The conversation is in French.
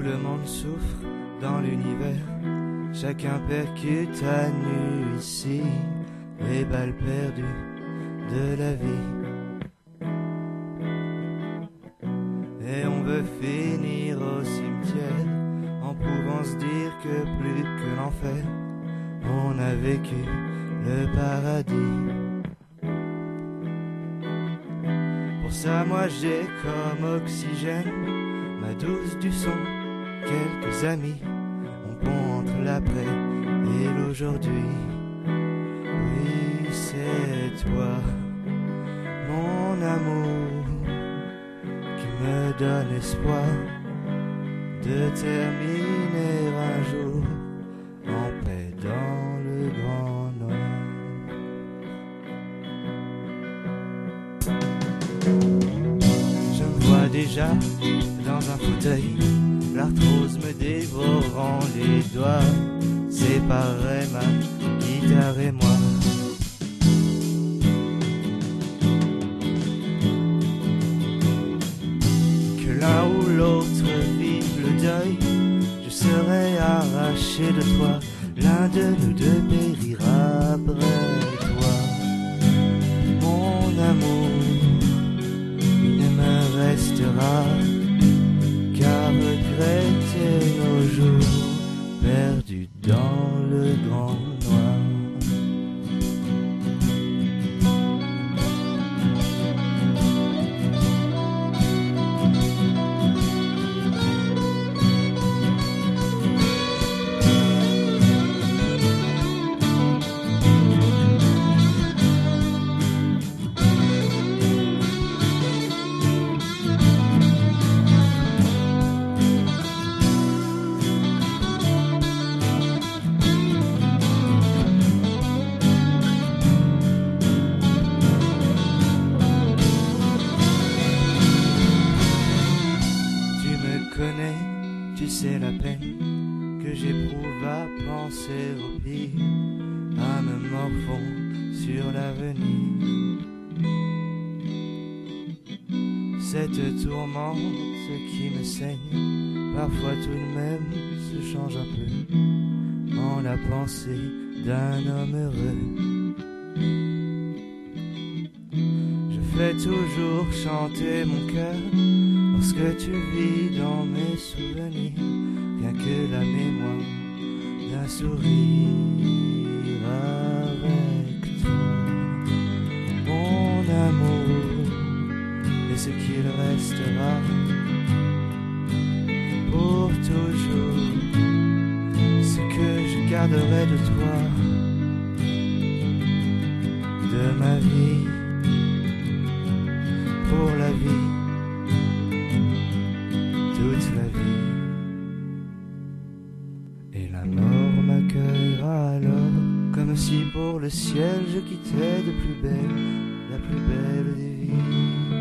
Tout le monde souffre dans l'univers, chacun percute à nu ici les balles perdues de la vie. Et on veut finir au cimetière en pouvant se dire que plus que l'enfer, on a vécu le paradis. Pour ça, moi j'ai comme oxygène ma douce du son, quelques amis. On pond entre l'après et l'aujourd'hui. Oui, c'est toi, mon amour, qui me donne espoir de terminer un jour en paix dans le grand noir. Je me vois déjà dans un fauteuil, l'arthrose me dévorant les doigts, séparer ma guitare et moi. Que l'un ou l'autre vive le deuil, je serai arraché de toi, l'un de nous deux périra après toi. Mon amour, il ne me restera tu la peine que j'éprouve à penser au pire, à me morfond sur l'avenir. Cette tourmente qui me saigne, parfois tout de même se change un peu en la pensée d'un homme heureux. Je fais toujours chanter mon cœur lorsque tu vis dans mes souvenirs, rien que la mémoire d'un sourire avec toi. Mon amour, et ce qu'il restera pour toujours, ce que je garderai de toi, de ma vie, pour la vie alors, comme si pour le ciel je quittais de plus belle, la plus belle des vies.